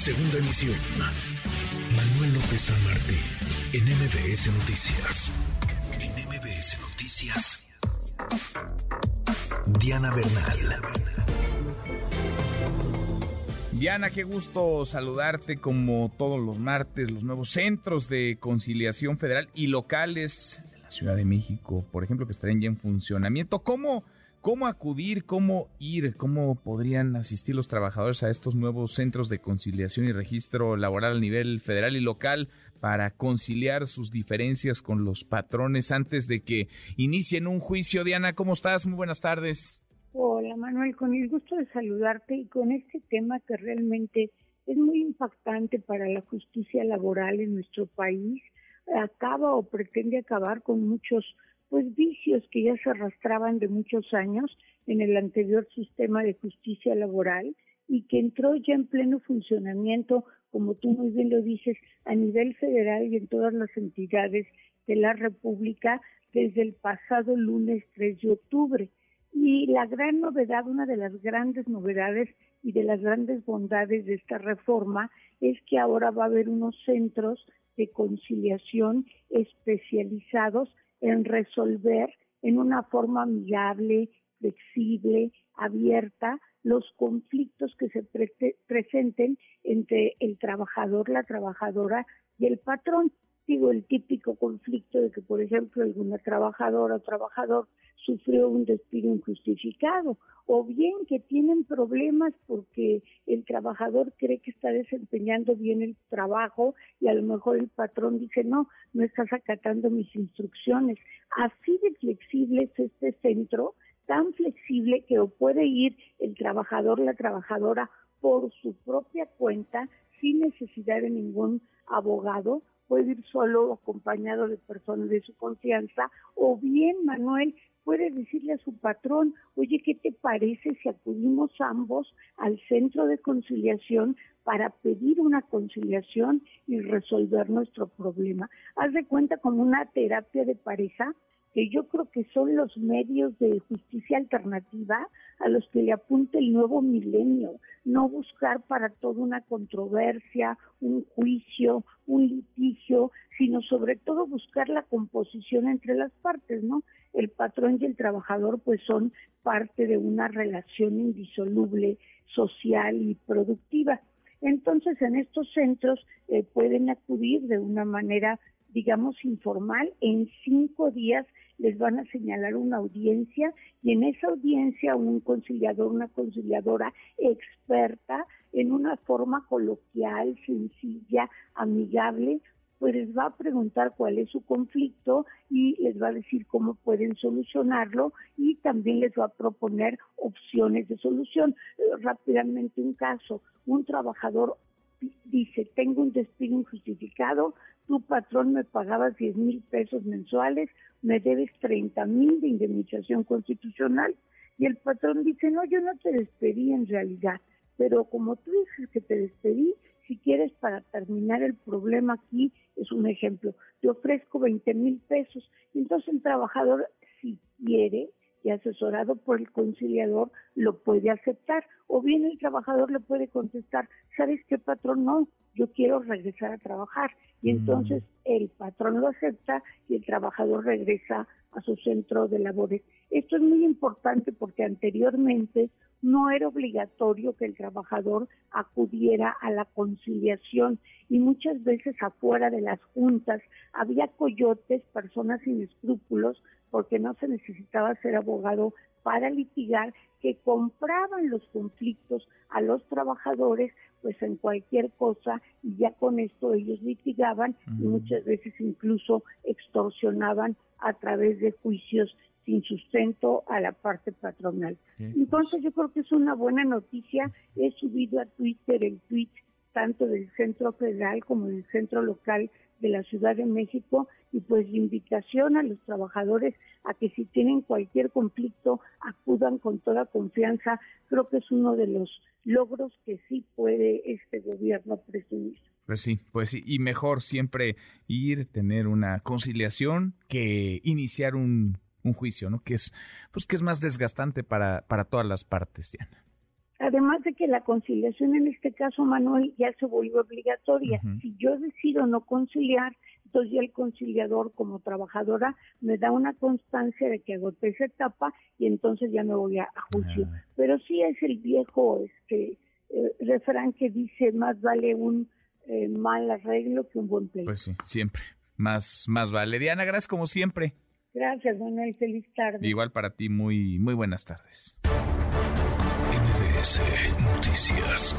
Segunda emisión. Manuel López San Martín, en MBS Noticias. En MBS Noticias. Diana Bernal. Diana, qué gusto saludarte como todos los martes, los nuevos centros de conciliación federal y locales de la Ciudad de México, por ejemplo, que estarían ya en funcionamiento. ¿Cómo, ¿Cómo acudir, cómo ir, cómo podrían asistir los trabajadores a estos nuevos centros de conciliación y registro laboral a nivel federal y local para conciliar sus diferencias con los patrones antes de que inicien un juicio? Diana, ¿cómo estás? Muy buenas tardes. Hola Manuel, con el gusto de saludarte y con este tema que realmente es muy impactante para la justicia laboral en nuestro país, acaba o pretende acabar con muchos pues vicios que ya se arrastraban de muchos años en el anterior sistema de justicia laboral y que entró ya en pleno funcionamiento, como tú muy bien lo dices, a nivel federal y en todas las entidades de la República desde el pasado lunes 3 de octubre. Y la gran novedad, una de las grandes novedades y de las grandes bondades de esta reforma es que ahora va a haber unos centros de conciliación especializados en resolver en una forma amigable, flexible, abierta, los conflictos que se presenten entre el trabajador, la trabajadora y el patrón. Digo, el típico conflicto de que, por ejemplo, alguna trabajadora o trabajador sufrió un despido injustificado o bien que tienen problemas porque el trabajador cree que está desempeñando bien el trabajo y a lo mejor el patrón dice no, no estás acatando mis instrucciones. Así de flexible es este centro, tan flexible que puede ir el trabajador, la trabajadora por su propia cuenta sin necesidad de ningún abogado puede ir solo acompañado de personas de su confianza, o bien, Manuel, puede decirle a su patrón, oye, ¿qué te parece si acudimos ambos al centro de conciliación para pedir una conciliación y resolver nuestro problema? Haz de cuenta como una terapia de pareja que yo creo que son los medios de justicia alternativa a los que le apunta el nuevo milenio, no buscar para todo una controversia, un juicio, un litigio, sino sobre todo buscar la composición entre las partes, ¿no? El patrón y el trabajador pues son parte de una relación indisoluble, social y productiva. Entonces, en estos centros eh, pueden acudir de una manera digamos, informal, en cinco días les van a señalar una audiencia y en esa audiencia un conciliador, una conciliadora experta en una forma coloquial, sencilla, amigable, pues les va a preguntar cuál es su conflicto y les va a decir cómo pueden solucionarlo y también les va a proponer opciones de solución. Eh, rápidamente un caso, un trabajador dice, tengo un despido injustificado, tu patrón me pagaba 10 mil pesos mensuales, me debes 30 mil de indemnización constitucional. Y el patrón dice, no, yo no te despedí en realidad, pero como tú dices que te despedí, si quieres para terminar el problema aquí, es un ejemplo, te ofrezco 20 mil pesos. Entonces el trabajador, si quiere, y asesorado por el conciliador lo puede aceptar. O bien el trabajador le puede contestar, ¿sabes qué patrón? No, yo quiero regresar a trabajar. Y mm. entonces el patrón lo acepta y el trabajador regresa a su centro de labores. Esto es muy importante porque anteriormente no era obligatorio que el trabajador acudiera a la conciliación y muchas veces afuera de las juntas había coyotes, personas sin escrúpulos, porque no se necesitaba ser abogado para litigar, que compraban los conflictos a los trabajadores pues en cualquier cosa y ya con esto ellos litigaban y muchas veces incluso extorsionaban a través de juicios sin sustento a la parte patronal. Entonces yo creo que es una buena noticia. He subido a Twitter el tweet tanto del centro federal como del centro local de la Ciudad de México y pues invitación a los trabajadores a que si tienen cualquier conflicto acudan con toda confianza. Creo que es uno de los logros que sí puede este gobierno presumir. Pues sí, pues sí, y mejor siempre ir, tener una conciliación que iniciar un, un juicio, ¿no? Que es, pues que es más desgastante para, para todas las partes, Diana. Además de que la conciliación en este caso, Manuel, ya se volvió obligatoria. Si yo decido no conciliar, entonces ya el conciliador como trabajadora me da una constancia de que agoté esa etapa y entonces ya me voy a, juicio. Pero sí es el viejo este eh, refrán que dice más vale un eh, mal arreglo que un buen pleito. Pues sí, siempre. Más, más vale. Diana, gracias como siempre. Gracias, Manuel. Feliz tarde. Igual para ti, muy, muy buenas tardes. Noticias.